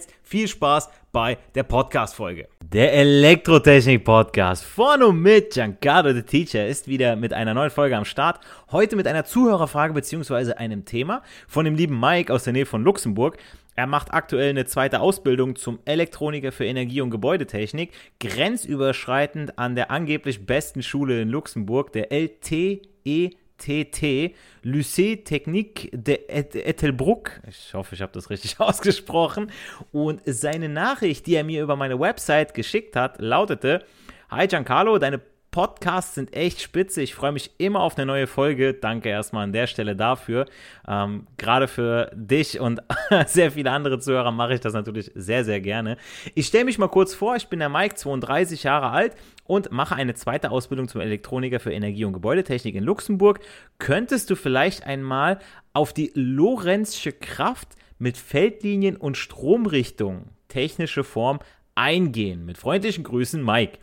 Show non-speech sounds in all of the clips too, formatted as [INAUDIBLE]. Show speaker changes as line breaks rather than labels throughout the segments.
jetzt viel Spaß bei der Podcast-Folge. Der Elektrotechnik-Podcast von und mit Giancarlo the Teacher ist wieder mit einer neuen Folge am Start. Heute mit einer Zuhörerfrage bzw. einem Thema von dem lieben Mike aus der Nähe von Luxemburg. Er macht aktuell eine zweite Ausbildung zum Elektroniker für Energie- und Gebäudetechnik, grenzüberschreitend an der angeblich besten Schule in Luxemburg, der LTE TT, Lycée Technique de Ettelbruck. Ich hoffe, ich habe das richtig [LAUGHS] ausgesprochen. Und seine Nachricht, die er mir über meine Website geschickt hat, lautete: Hi Giancarlo, deine Podcasts sind echt spitze. Ich freue mich immer auf eine neue Folge. Danke erstmal an der Stelle dafür. Ähm, Gerade für dich und [LAUGHS] sehr viele andere Zuhörer mache ich das natürlich sehr, sehr gerne. Ich stelle mich mal kurz vor. Ich bin der Mike, 32 Jahre alt und mache eine zweite Ausbildung zum Elektroniker für Energie- und Gebäudetechnik in Luxemburg. Könntest du vielleicht einmal auf die Lorenzsche Kraft mit Feldlinien und Stromrichtung, technische Form, eingehen? Mit freundlichen Grüßen, Mike.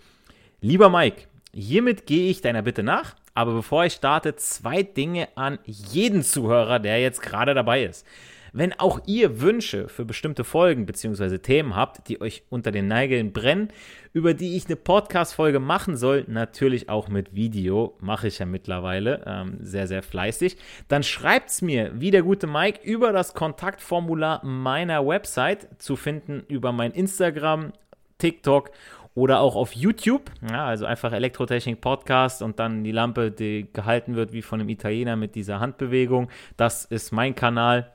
Lieber Mike, Hiermit gehe ich deiner Bitte nach, aber bevor ich starte, zwei Dinge an jeden Zuhörer, der jetzt gerade dabei ist. Wenn auch ihr Wünsche für bestimmte Folgen bzw. Themen habt, die euch unter den Nägeln brennen, über die ich eine Podcast-Folge machen soll, natürlich auch mit Video, mache ich ja mittlerweile ähm, sehr, sehr fleißig, dann schreibt es mir, wie der gute Mike, über das Kontaktformular meiner Website zu finden, über mein Instagram, TikTok oder auch auf YouTube, ja, also einfach Elektrotechnik Podcast und dann die Lampe, die gehalten wird wie von einem Italiener mit dieser Handbewegung. Das ist mein Kanal.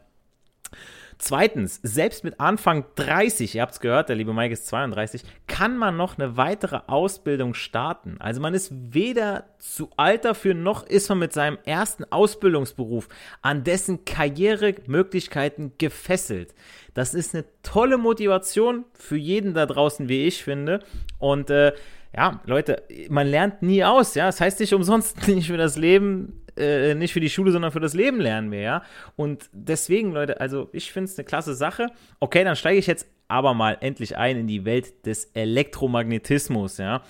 Zweitens, selbst mit Anfang 30, ihr habt es gehört, der liebe Mike ist 32, kann man noch eine weitere Ausbildung starten. Also man ist weder zu alt dafür, noch ist man mit seinem ersten Ausbildungsberuf an dessen Karrieremöglichkeiten gefesselt. Das ist eine tolle Motivation für jeden da draußen, wie ich finde. Und äh, ja, Leute, man lernt nie aus, ja. Das heißt nicht umsonst [LAUGHS] nicht für das Leben äh, nicht für die Schule, sondern für das Leben lernen wir, ja. Und deswegen, Leute, also ich finde es eine klasse Sache. Okay, dann steige ich jetzt aber mal endlich ein in die Welt des Elektromagnetismus, ja.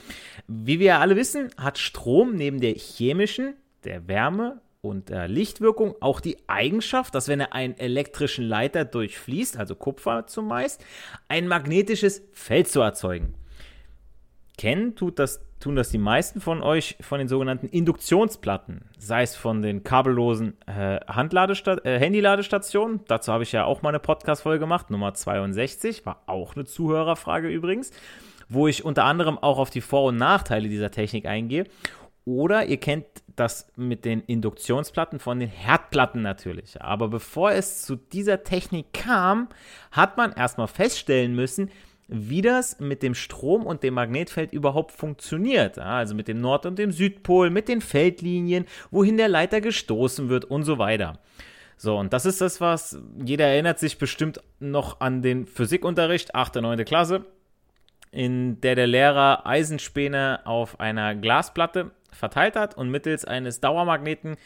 Wie wir ja alle wissen, hat Strom neben der chemischen, der Wärme und der Lichtwirkung auch die Eigenschaft, dass wenn er einen elektrischen Leiter durchfließt, also Kupfer zumeist, ein magnetisches Feld zu erzeugen. Kennen tut das tun das die meisten von euch von den sogenannten Induktionsplatten, sei es von den kabellosen äh, äh, Handyladestationen. Dazu habe ich ja auch mal eine Podcast-Folge gemacht, Nummer 62, war auch eine Zuhörerfrage übrigens, wo ich unter anderem auch auf die Vor- und Nachteile dieser Technik eingehe. Oder ihr kennt das mit den Induktionsplatten von den Herdplatten natürlich. Aber bevor es zu dieser Technik kam, hat man erstmal feststellen müssen, wie das mit dem Strom und dem Magnetfeld überhaupt funktioniert. Also mit dem Nord- und dem Südpol, mit den Feldlinien, wohin der Leiter gestoßen wird und so weiter. So, und das ist das, was jeder erinnert sich bestimmt noch an den Physikunterricht, 8. und 9. Klasse, in der der Lehrer Eisenspäne auf einer Glasplatte verteilt hat und mittels eines Dauermagneten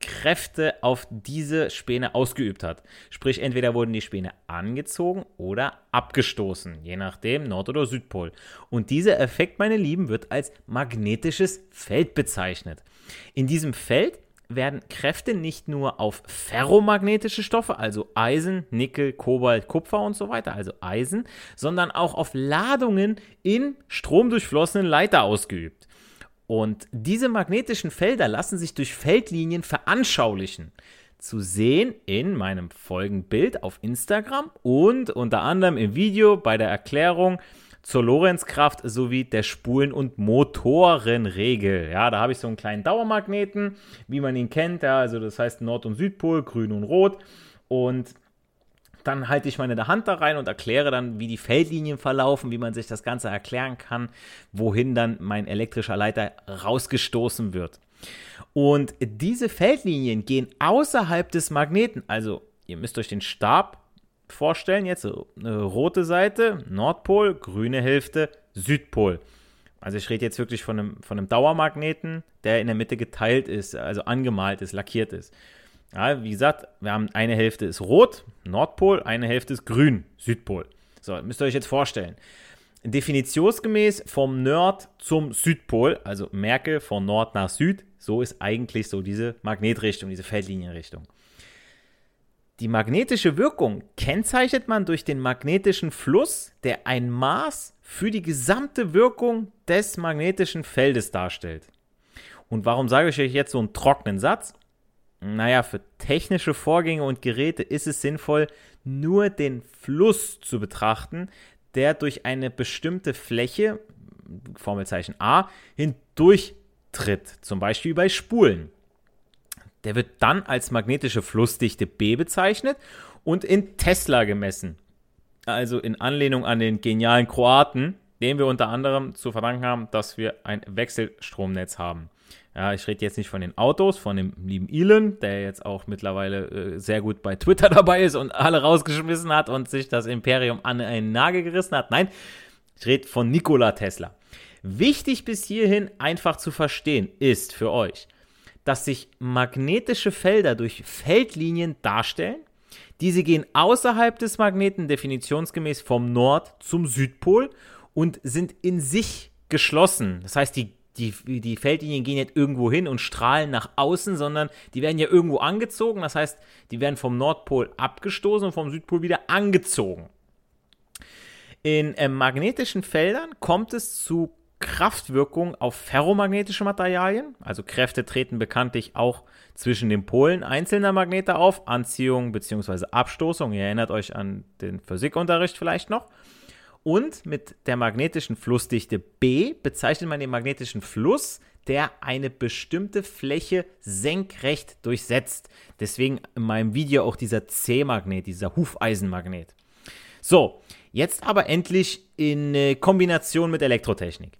Kräfte auf diese Späne ausgeübt hat. Sprich, entweder wurden die Späne angezogen oder abgestoßen, je nachdem Nord- oder Südpol. Und dieser Effekt, meine Lieben, wird als magnetisches Feld bezeichnet. In diesem Feld werden Kräfte nicht nur auf ferromagnetische Stoffe, also Eisen, Nickel, Kobalt, Kupfer und so weiter, also Eisen, sondern auch auf Ladungen in stromdurchflossenen Leiter ausgeübt. Und diese magnetischen Felder lassen sich durch Feldlinien veranschaulichen. Zu sehen in meinem Folgenbild auf Instagram und unter anderem im Video bei der Erklärung zur Lorenzkraft sowie der Spulen- und Motorenregel. Ja, da habe ich so einen kleinen Dauermagneten, wie man ihn kennt. Ja, also das heißt Nord- und Südpol, grün und rot. Und dann halte ich meine Hand da rein und erkläre dann, wie die Feldlinien verlaufen, wie man sich das Ganze erklären kann, wohin dann mein elektrischer Leiter rausgestoßen wird. Und diese Feldlinien gehen außerhalb des Magneten. Also ihr müsst euch den Stab vorstellen, jetzt rote Seite, Nordpol, grüne Hälfte, Südpol. Also ich rede jetzt wirklich von einem, von einem Dauermagneten, der in der Mitte geteilt ist, also angemalt ist, lackiert ist. Ja, wie gesagt, wir haben eine Hälfte ist rot, Nordpol, eine Hälfte ist grün, Südpol. So, müsst ihr euch jetzt vorstellen. Definitionsgemäß vom Nord zum Südpol, also merke von Nord nach Süd, so ist eigentlich so diese Magnetrichtung, diese Feldlinienrichtung. Die magnetische Wirkung kennzeichnet man durch den magnetischen Fluss, der ein Maß für die gesamte Wirkung des magnetischen Feldes darstellt. Und warum sage ich euch jetzt so einen trockenen Satz? Naja, für technische Vorgänge und Geräte ist es sinnvoll, nur den Fluss zu betrachten, der durch eine bestimmte Fläche, Formelzeichen A, hindurchtritt, zum Beispiel bei Spulen. Der wird dann als magnetische Flussdichte B bezeichnet und in Tesla gemessen. Also in Anlehnung an den genialen Kroaten, dem wir unter anderem zu verdanken haben, dass wir ein Wechselstromnetz haben. Ja, ich rede jetzt nicht von den Autos, von dem lieben Elon, der jetzt auch mittlerweile äh, sehr gut bei Twitter [LAUGHS] dabei ist und alle rausgeschmissen hat und sich das Imperium an einen Nagel gerissen hat. Nein, ich rede von Nikola Tesla. Wichtig bis hierhin einfach zu verstehen ist für euch, dass sich magnetische Felder durch Feldlinien darstellen. Diese gehen außerhalb des Magneten definitionsgemäß vom Nord zum Südpol und sind in sich geschlossen. Das heißt, die, die, die Feldlinien gehen nicht irgendwo hin und strahlen nach außen, sondern die werden ja irgendwo angezogen. Das heißt, die werden vom Nordpol abgestoßen und vom Südpol wieder angezogen. In äh, magnetischen Feldern kommt es zu Kraftwirkung auf ferromagnetische Materialien. Also Kräfte treten bekanntlich auch zwischen den Polen einzelner Magnete auf. Anziehung bzw. Abstoßung. Ihr erinnert euch an den Physikunterricht vielleicht noch. Und mit der magnetischen Flussdichte B bezeichnet man den magnetischen Fluss, der eine bestimmte Fläche senkrecht durchsetzt. Deswegen in meinem Video auch dieser C-Magnet, dieser Hufeisenmagnet. So, jetzt aber endlich in Kombination mit Elektrotechnik.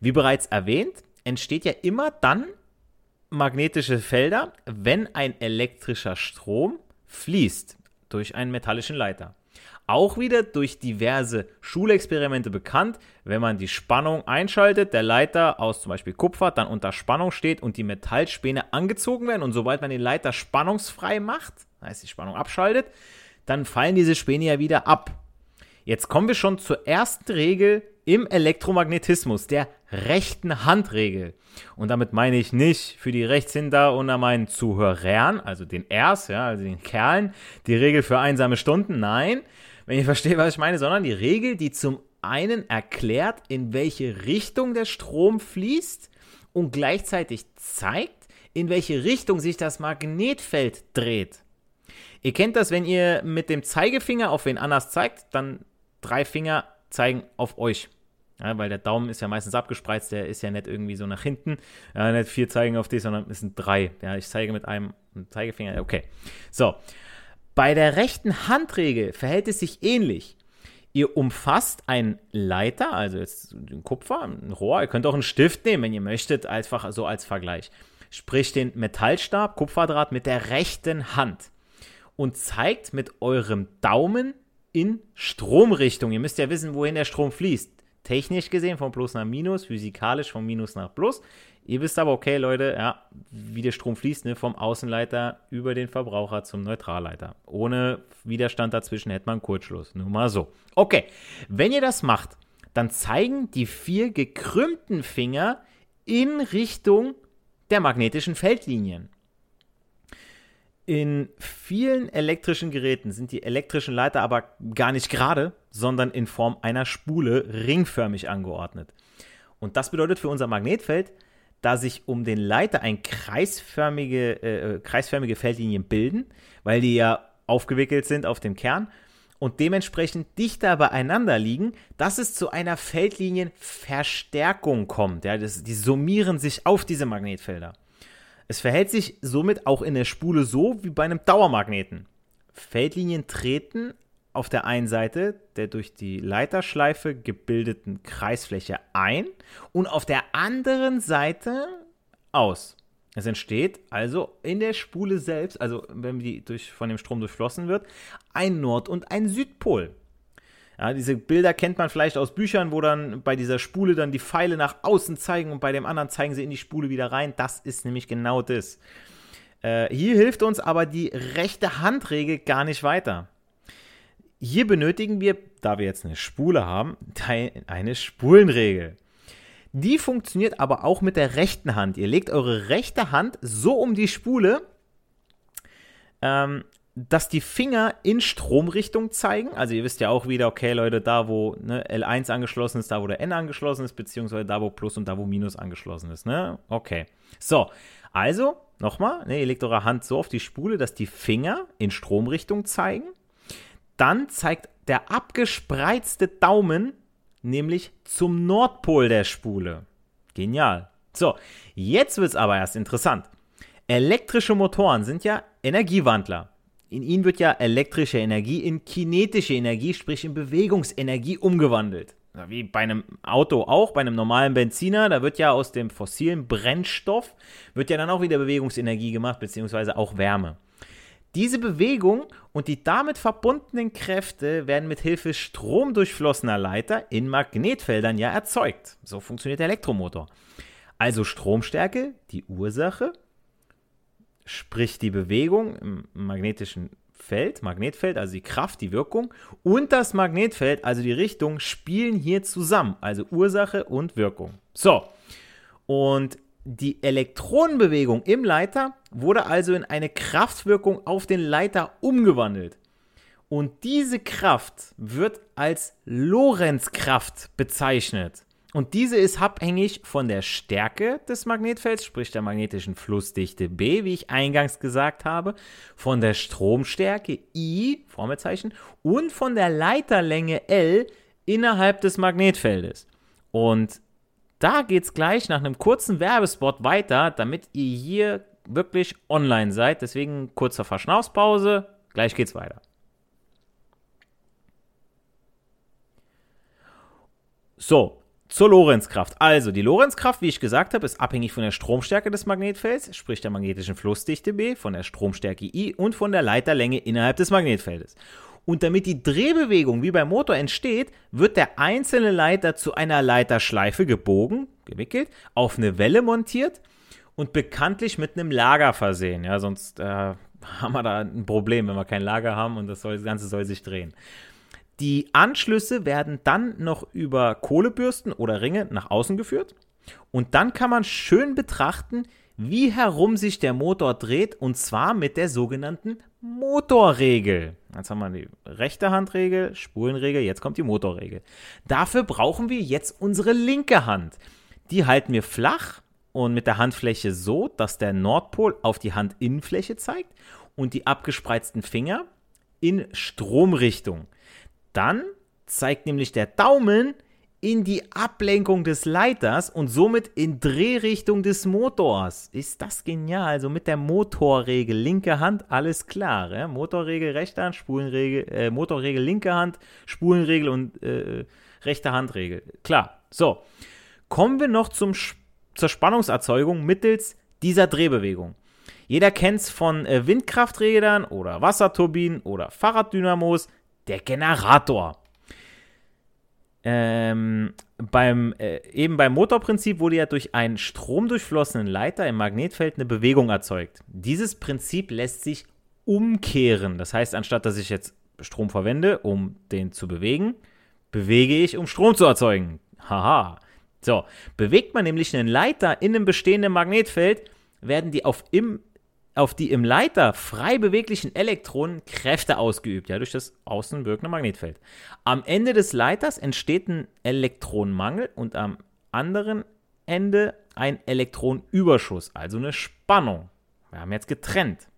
Wie bereits erwähnt, entsteht ja immer dann magnetische Felder, wenn ein elektrischer Strom fließt durch einen metallischen Leiter. Auch wieder durch diverse Schulexperimente bekannt, wenn man die Spannung einschaltet, der Leiter aus zum Beispiel Kupfer dann unter Spannung steht und die Metallspäne angezogen werden und sobald man den Leiter spannungsfrei macht, heißt die Spannung abschaltet, dann fallen diese Späne ja wieder ab. Jetzt kommen wir schon zur ersten Regel im Elektromagnetismus, der rechten Handregel. Und damit meine ich nicht für die Rechtshinter unter meinen Zuhörern, also den Rs, ja, also den Kerlen, die Regel für einsame Stunden. Nein, wenn ihr versteht, was ich meine, sondern die Regel, die zum einen erklärt, in welche Richtung der Strom fließt und gleichzeitig zeigt, in welche Richtung sich das Magnetfeld dreht. Ihr kennt das, wenn ihr mit dem Zeigefinger auf wen anders zeigt, dann drei Finger zeigen auf euch. Ja, weil der Daumen ist ja meistens abgespreizt, der ist ja nicht irgendwie so nach hinten. Ja, nicht vier zeigen auf dich, sondern es sind drei. Ja, ich zeige mit einem Zeigefinger. Okay. So. Bei der rechten Handregel verhält es sich ähnlich. Ihr umfasst einen Leiter, also jetzt den Kupfer, ein Rohr. Ihr könnt auch einen Stift nehmen, wenn ihr möchtet, einfach so als Vergleich. Sprich den Metallstab, Kupferdraht mit der rechten Hand und zeigt mit eurem Daumen in Stromrichtung. Ihr müsst ja wissen, wohin der Strom fließt technisch gesehen von Plus nach Minus, physikalisch von Minus nach Plus. Ihr wisst aber, okay, Leute, ja, wie der Strom fließt, ne, vom Außenleiter über den Verbraucher zum Neutralleiter. Ohne Widerstand dazwischen hätte man Kurzschluss. Nur mal so. Okay, wenn ihr das macht, dann zeigen die vier gekrümmten Finger in Richtung der magnetischen Feldlinien. In vielen elektrischen Geräten sind die elektrischen Leiter aber gar nicht gerade, sondern in Form einer Spule ringförmig angeordnet. Und das bedeutet für unser Magnetfeld, da sich um den Leiter ein kreisförmige, äh, äh kreisförmige Feldlinien bilden, weil die ja aufgewickelt sind auf dem Kern. und dementsprechend dichter beieinander liegen, dass es zu einer Feldlinienverstärkung kommt. Ja, das, die summieren sich auf diese Magnetfelder. Es verhält sich somit auch in der Spule so wie bei einem Dauermagneten. Feldlinien treten auf der einen Seite der durch die Leiterschleife gebildeten Kreisfläche ein und auf der anderen Seite aus. Es entsteht also in der Spule selbst, also wenn die durch, von dem Strom durchflossen wird, ein Nord- und ein Südpol. Ja, diese Bilder kennt man vielleicht aus Büchern, wo dann bei dieser Spule dann die Pfeile nach außen zeigen und bei dem anderen zeigen sie in die Spule wieder rein. Das ist nämlich genau das. Äh, hier hilft uns aber die rechte Handregel gar nicht weiter. Hier benötigen wir, da wir jetzt eine Spule haben, eine Spulenregel. Die funktioniert aber auch mit der rechten Hand. Ihr legt eure rechte Hand so um die Spule, ähm, dass die Finger in Stromrichtung zeigen. Also ihr wisst ja auch wieder, okay Leute, da wo ne, L1 angeschlossen ist, da wo der N angeschlossen ist, beziehungsweise da wo Plus und da wo Minus angeschlossen ist. Ne? Okay. So, also nochmal, ne, ihr legt eure Hand so auf die Spule, dass die Finger in Stromrichtung zeigen. Dann zeigt der abgespreizte Daumen nämlich zum Nordpol der Spule. Genial. So, jetzt wird es aber erst interessant. Elektrische Motoren sind ja Energiewandler. In ihnen wird ja elektrische Energie in kinetische Energie, sprich in Bewegungsenergie umgewandelt. Wie bei einem Auto auch, bei einem normalen Benziner, da wird ja aus dem fossilen Brennstoff, wird ja dann auch wieder Bewegungsenergie gemacht, beziehungsweise auch Wärme. Diese Bewegung und die damit verbundenen Kräfte werden mit Hilfe stromdurchflossener Leiter in Magnetfeldern ja erzeugt. So funktioniert der Elektromotor. Also Stromstärke, die Ursache, sprich die Bewegung im magnetischen Feld, Magnetfeld, also die Kraft, die Wirkung und das Magnetfeld, also die Richtung, spielen hier zusammen, also Ursache und Wirkung. So, und die Elektronenbewegung im Leiter wurde also in eine Kraftwirkung auf den Leiter umgewandelt. Und diese Kraft wird als Lorenzkraft bezeichnet. Und diese ist abhängig von der Stärke des Magnetfelds, sprich der magnetischen Flussdichte B, wie ich eingangs gesagt habe, von der Stromstärke I, Formelzeichen, und von der Leiterlänge L innerhalb des Magnetfeldes. Und da geht es gleich nach einem kurzen Werbespot weiter, damit ihr hier wirklich online seid. Deswegen kurzer Verschnaufspause. Gleich geht's weiter. So, zur Lorenzkraft. Also, die Lorenzkraft, wie ich gesagt habe, ist abhängig von der Stromstärke des Magnetfelds, sprich der magnetischen Flussdichte B, von der Stromstärke I und von der Leiterlänge innerhalb des Magnetfeldes. Und damit die Drehbewegung wie beim Motor entsteht, wird der einzelne Leiter zu einer Leiterschleife gebogen, gewickelt, auf eine Welle montiert und bekanntlich mit einem Lager versehen. Ja, sonst äh, [LAUGHS] haben wir da ein Problem, wenn wir kein Lager haben und das, soll, das Ganze soll sich drehen. Die Anschlüsse werden dann noch über Kohlebürsten oder Ringe nach außen geführt. Und dann kann man schön betrachten, wie herum sich der Motor dreht und zwar mit der sogenannten Motorregel. Jetzt haben wir die rechte Handregel, Spulenregel, jetzt kommt die Motorregel. Dafür brauchen wir jetzt unsere linke Hand. Die halten wir flach und mit der Handfläche so, dass der Nordpol auf die Handinnenfläche zeigt und die abgespreizten Finger in Stromrichtung. Dann zeigt nämlich der Daumen in die Ablenkung des Leiters und somit in Drehrichtung des Motors. Ist das genial? Also mit der Motorregel, linke Hand, alles klar. Ja? Motorregel, rechte Hand, Spulenregel, äh, Motorregel, linke Hand, Spulenregel und äh, rechte Handregel. Klar. So. Kommen wir noch zum, zur Spannungserzeugung mittels dieser Drehbewegung. Jeder kennt es von äh, Windkrafträdern oder Wasserturbinen oder Fahrraddynamos, der Generator ähm, beim, äh, eben beim Motorprinzip wurde ja durch einen stromdurchflossenen Leiter im Magnetfeld eine Bewegung erzeugt. Dieses Prinzip lässt sich umkehren. Das heißt, anstatt dass ich jetzt Strom verwende, um den zu bewegen, bewege ich, um Strom zu erzeugen. Haha. So, bewegt man nämlich einen Leiter in einem bestehenden Magnetfeld, werden die auf im auf die im Leiter frei beweglichen Elektronen Kräfte ausgeübt, ja, durch das außen wirkende Magnetfeld. Am Ende des Leiters entsteht ein Elektronenmangel und am anderen Ende ein Elektronenüberschuss, also eine Spannung. Wir haben jetzt getrennt.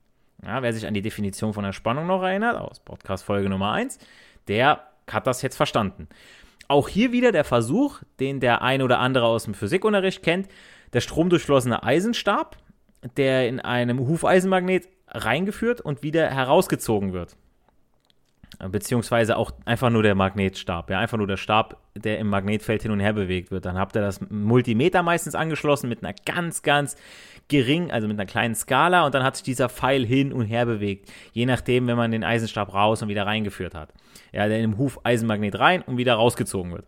Ja, wer sich an die Definition von der Spannung noch erinnert, aus Podcast Folge Nummer 1, der hat das jetzt verstanden. Auch hier wieder der Versuch, den der ein oder andere aus dem Physikunterricht kennt, der stromdurchflossene Eisenstab, der in einem Hufeisenmagnet reingeführt und wieder herausgezogen wird. Beziehungsweise auch einfach nur der Magnetstab, ja, einfach nur der Stab, der im Magnetfeld hin und her bewegt wird. Dann habt ihr das Multimeter meistens angeschlossen mit einer ganz, ganz gering, also mit einer kleinen Skala und dann hat sich dieser Pfeil hin und her bewegt. Je nachdem, wenn man den Eisenstab raus und wieder reingeführt hat. Ja, der in den Hufeisenmagnet rein und wieder rausgezogen wird.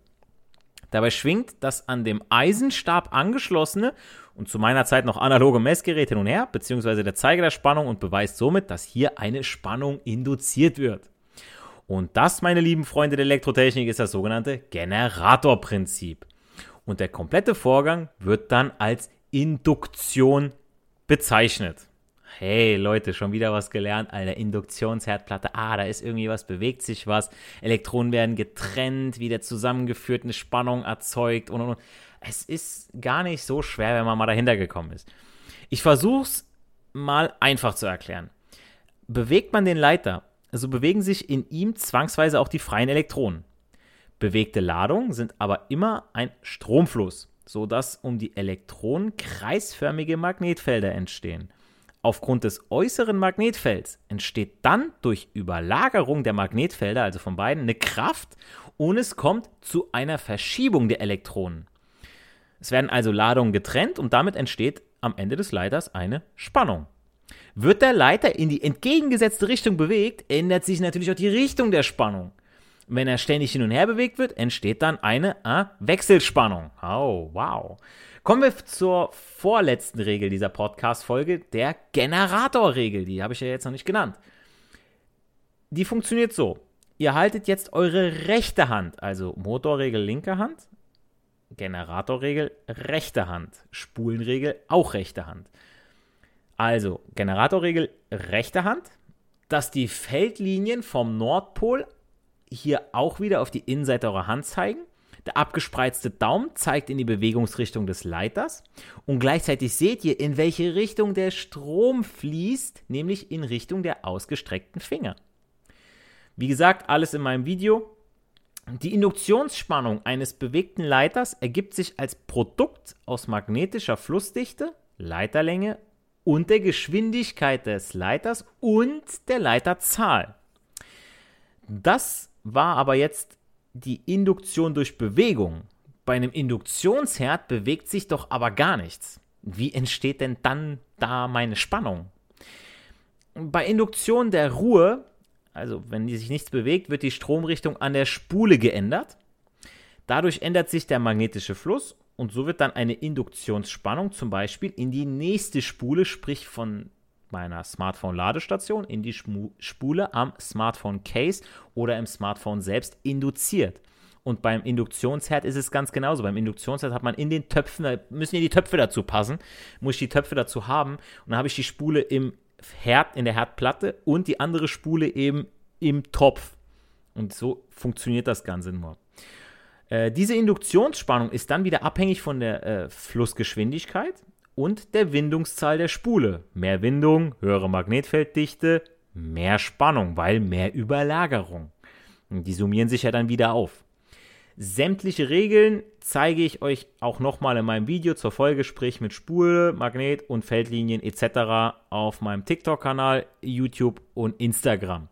Dabei schwingt das an dem Eisenstab angeschlossene und zu meiner Zeit noch analoge Messgerät hin und her, beziehungsweise der Zeiger der Spannung und beweist somit, dass hier eine Spannung induziert wird. Und das, meine lieben Freunde der Elektrotechnik, ist das sogenannte Generatorprinzip. Und der komplette Vorgang wird dann als Induktion bezeichnet. Hey Leute, schon wieder was gelernt, Alter. Induktionsherdplatte. Ah, da ist irgendwie was, bewegt sich was. Elektronen werden getrennt, wieder zusammengeführt, eine Spannung erzeugt und und und. Es ist gar nicht so schwer, wenn man mal dahinter gekommen ist. Ich versuche es mal einfach zu erklären. Bewegt man den Leiter so bewegen sich in ihm zwangsweise auch die freien Elektronen. Bewegte Ladungen sind aber immer ein Stromfluss, sodass um die Elektronen kreisförmige Magnetfelder entstehen. Aufgrund des äußeren Magnetfelds entsteht dann durch Überlagerung der Magnetfelder, also von beiden, eine Kraft und es kommt zu einer Verschiebung der Elektronen. Es werden also Ladungen getrennt und damit entsteht am Ende des Leiters eine Spannung. Wird der Leiter in die entgegengesetzte Richtung bewegt, ändert sich natürlich auch die Richtung der Spannung. Wenn er ständig hin und her bewegt wird, entsteht dann eine äh, Wechselspannung. Oh, wow. Kommen wir zur vorletzten Regel dieser Podcast-Folge, der Generatorregel. Die habe ich ja jetzt noch nicht genannt. Die funktioniert so. Ihr haltet jetzt eure rechte Hand, also Motorregel linke Hand, Generatorregel rechte Hand, Spulenregel auch rechte Hand. Also, Generatorregel rechte Hand, dass die Feldlinien vom Nordpol hier auch wieder auf die Innenseite eurer Hand zeigen. Der abgespreizte Daumen zeigt in die Bewegungsrichtung des Leiters und gleichzeitig seht ihr, in welche Richtung der Strom fließt, nämlich in Richtung der ausgestreckten Finger. Wie gesagt, alles in meinem Video. Die Induktionsspannung eines bewegten Leiters ergibt sich als Produkt aus magnetischer Flussdichte, Leiterlänge und der Geschwindigkeit des Leiters und der Leiterzahl. Das war aber jetzt die Induktion durch Bewegung. Bei einem Induktionsherd bewegt sich doch aber gar nichts. Wie entsteht denn dann da meine Spannung? Bei Induktion der Ruhe, also wenn sich nichts bewegt, wird die Stromrichtung an der Spule geändert. Dadurch ändert sich der magnetische Fluss und so wird dann eine Induktionsspannung zum Beispiel in die nächste Spule, sprich von meiner Smartphone-Ladestation in die Spule am Smartphone-Case oder im Smartphone selbst induziert. Und beim Induktionsherd ist es ganz genauso. Beim Induktionsherd hat man in den Töpfen, da müssen ja die Töpfe dazu passen, muss ich die Töpfe dazu haben. Und dann habe ich die Spule im Herd, in der Herdplatte und die andere Spule eben im Topf. Und so funktioniert das Ganze nur. Äh, diese Induktionsspannung ist dann wieder abhängig von der äh, Flussgeschwindigkeit und der Windungszahl der Spule. Mehr Windung, höhere Magnetfelddichte, mehr Spannung, weil mehr Überlagerung. Und die summieren sich ja dann wieder auf. Sämtliche Regeln zeige ich euch auch nochmal in meinem Video zur Folge, sprich mit Spule, Magnet und Feldlinien etc. auf meinem TikTok-Kanal, YouTube und Instagram.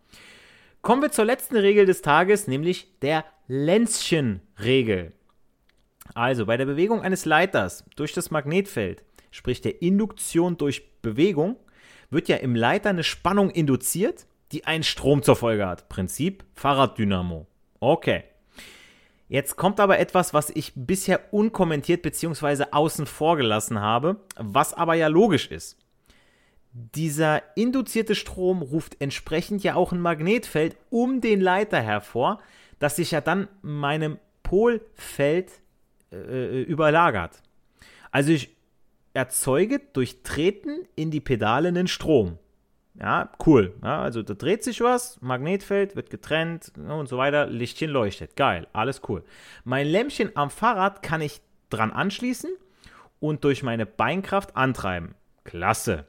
Kommen wir zur letzten Regel des Tages, nämlich der Lenzchen-Regel. Also bei der Bewegung eines Leiters durch das Magnetfeld, sprich der Induktion durch Bewegung, wird ja im Leiter eine Spannung induziert, die einen Strom zur Folge hat. Prinzip Fahrraddynamo. Okay. Jetzt kommt aber etwas, was ich bisher unkommentiert bzw. außen vor gelassen habe, was aber ja logisch ist dieser induzierte Strom ruft entsprechend ja auch ein Magnetfeld um den Leiter hervor, das sich ja dann meinem Polfeld äh, äh, überlagert. Also ich erzeuge durch Treten in die Pedale einen Strom. Ja, cool. Ja, also da dreht sich was, Magnetfeld wird getrennt und so weiter, Lichtchen leuchtet. Geil, alles cool. Mein Lämpchen am Fahrrad kann ich dran anschließen und durch meine Beinkraft antreiben. Klasse.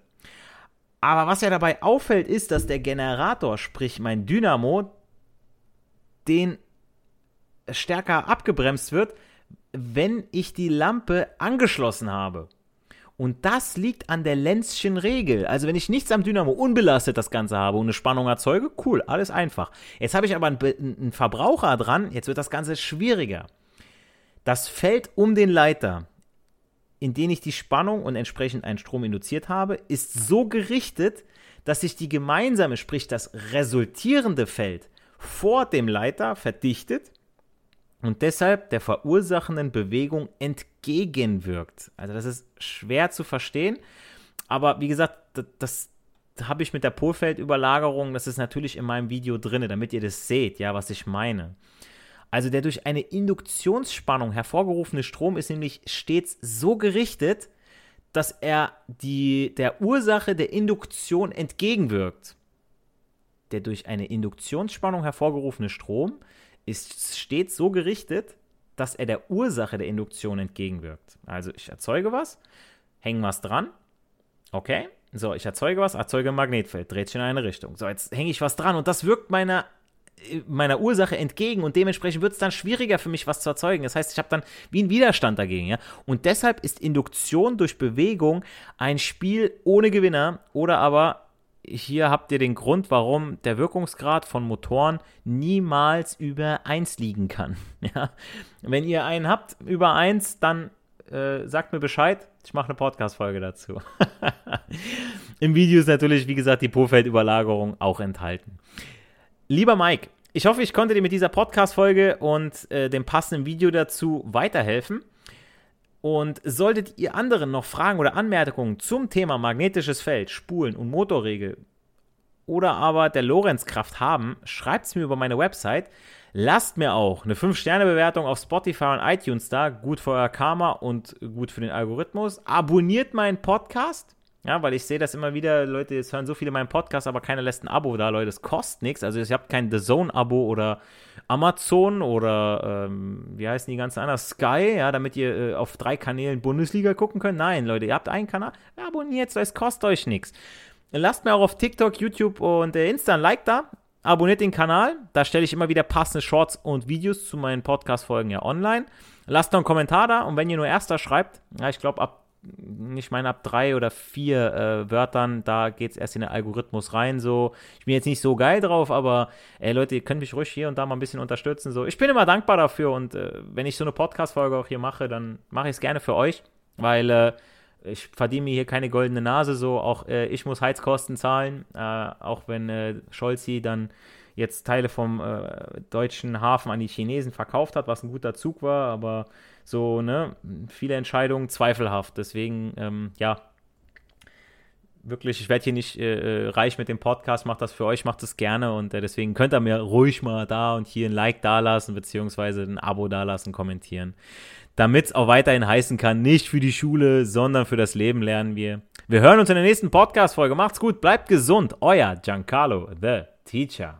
Aber was ja dabei auffällt, ist, dass der Generator, sprich mein Dynamo, den stärker abgebremst wird, wenn ich die Lampe angeschlossen habe. Und das liegt an der Lenzschen Regel. Also wenn ich nichts am Dynamo unbelastet das Ganze habe und eine Spannung erzeuge, cool, alles einfach. Jetzt habe ich aber einen, einen Verbraucher dran, jetzt wird das Ganze schwieriger. Das Feld um den Leiter, in den ich die Spannung und entsprechend einen Strom induziert habe, ist so gerichtet, dass sich die gemeinsame, sprich das resultierende Feld vor dem Leiter verdichtet und deshalb der verursachenden Bewegung entgegenwirkt. Also das ist schwer zu verstehen, aber wie gesagt, das, das habe ich mit der Polfeldüberlagerung, das ist natürlich in meinem Video drin, damit ihr das seht, ja, was ich meine. Also der durch eine Induktionsspannung hervorgerufene Strom ist nämlich stets so gerichtet, dass er die, der Ursache der Induktion entgegenwirkt. Der durch eine Induktionsspannung hervorgerufene Strom ist stets so gerichtet, dass er der Ursache der Induktion entgegenwirkt. Also ich erzeuge was, hänge was dran, okay, so, ich erzeuge was, erzeuge ein Magnetfeld, dreht sich in eine Richtung. So, jetzt hänge ich was dran und das wirkt meiner, meiner Ursache entgegen und dementsprechend wird es dann schwieriger für mich, was zu erzeugen. Das heißt, ich habe dann wie einen Widerstand dagegen, ja. Und deshalb ist Induktion durch Bewegung ein Spiel ohne Gewinner oder aber hier habt ihr den Grund, warum der Wirkungsgrad von Motoren niemals über 1 liegen kann. [LAUGHS] Ja? Wenn ihr einen habt über 1, dann äh, sagt mir Bescheid. Ich mache eine Podcast-Folge dazu. [LAUGHS] Im Video ist natürlich, wie gesagt, die Pofeld-Überlagerung auch enthalten. Lieber Mike, ich hoffe, ich konnte dir mit dieser Podcast-Folge und äh, dem passenden Video dazu weiterhelfen. Und solltet ihr anderen noch Fragen oder Anmerkungen zum Thema magnetisches Feld, Spulen und Motorregel oder aber der Lorenzkraft haben, schreibt es mir über meine Website. Lasst mir auch eine 5-Sterne-Bewertung auf Spotify und iTunes da. Gut für euer Karma und gut für den Algorithmus. Abonniert meinen Podcast. Ja, weil ich sehe das immer wieder, Leute, es hören so viele meinen Podcast, aber keiner lässt ein Abo da, Leute. Das kostet nichts. Also ich habe kein The Zone-Abo oder Amazon oder ähm, wie heißen die ganzen anderen? Sky, ja, damit ihr äh, auf drei Kanälen Bundesliga gucken könnt. Nein, Leute, ihr habt einen Kanal, abonniert es, kostet euch nichts. Lasst mir auch auf TikTok, YouTube und äh, Insta ein Like da. Abonniert den Kanal. Da stelle ich immer wieder passende Shorts und Videos zu meinen Podcast-Folgen ja online. Lasst noch einen Kommentar da und wenn ihr nur Erster schreibt, ja, ich glaube ab ich meine, ab drei oder vier äh, Wörtern, da geht es erst in den Algorithmus rein. So, ich bin jetzt nicht so geil drauf, aber ey, Leute, ihr könnt mich ruhig hier und da mal ein bisschen unterstützen. So, ich bin immer dankbar dafür und äh, wenn ich so eine Podcast-Folge auch hier mache, dann mache ich es gerne für euch, weil äh, ich verdiene mir hier keine goldene Nase. So, auch äh, ich muss Heizkosten zahlen, äh, auch wenn äh, Scholzi dann jetzt Teile vom deutschen Hafen an die Chinesen verkauft hat, was ein guter Zug war, aber so, ne, viele Entscheidungen zweifelhaft. Deswegen, ähm, ja, wirklich, ich werde hier nicht äh, äh reich mit dem Podcast, macht das für euch, macht es gerne und äh, deswegen könnt ihr mir ruhig mal da und hier ein Like dalassen, beziehungsweise ein Abo dalassen, kommentieren. Damit es auch weiterhin heißen kann, nicht für die Schule, sondern für das Leben lernen wir. Wir hören uns in der nächsten Podcast-Folge. Macht's gut, bleibt gesund. Euer Giancarlo, the Teacher.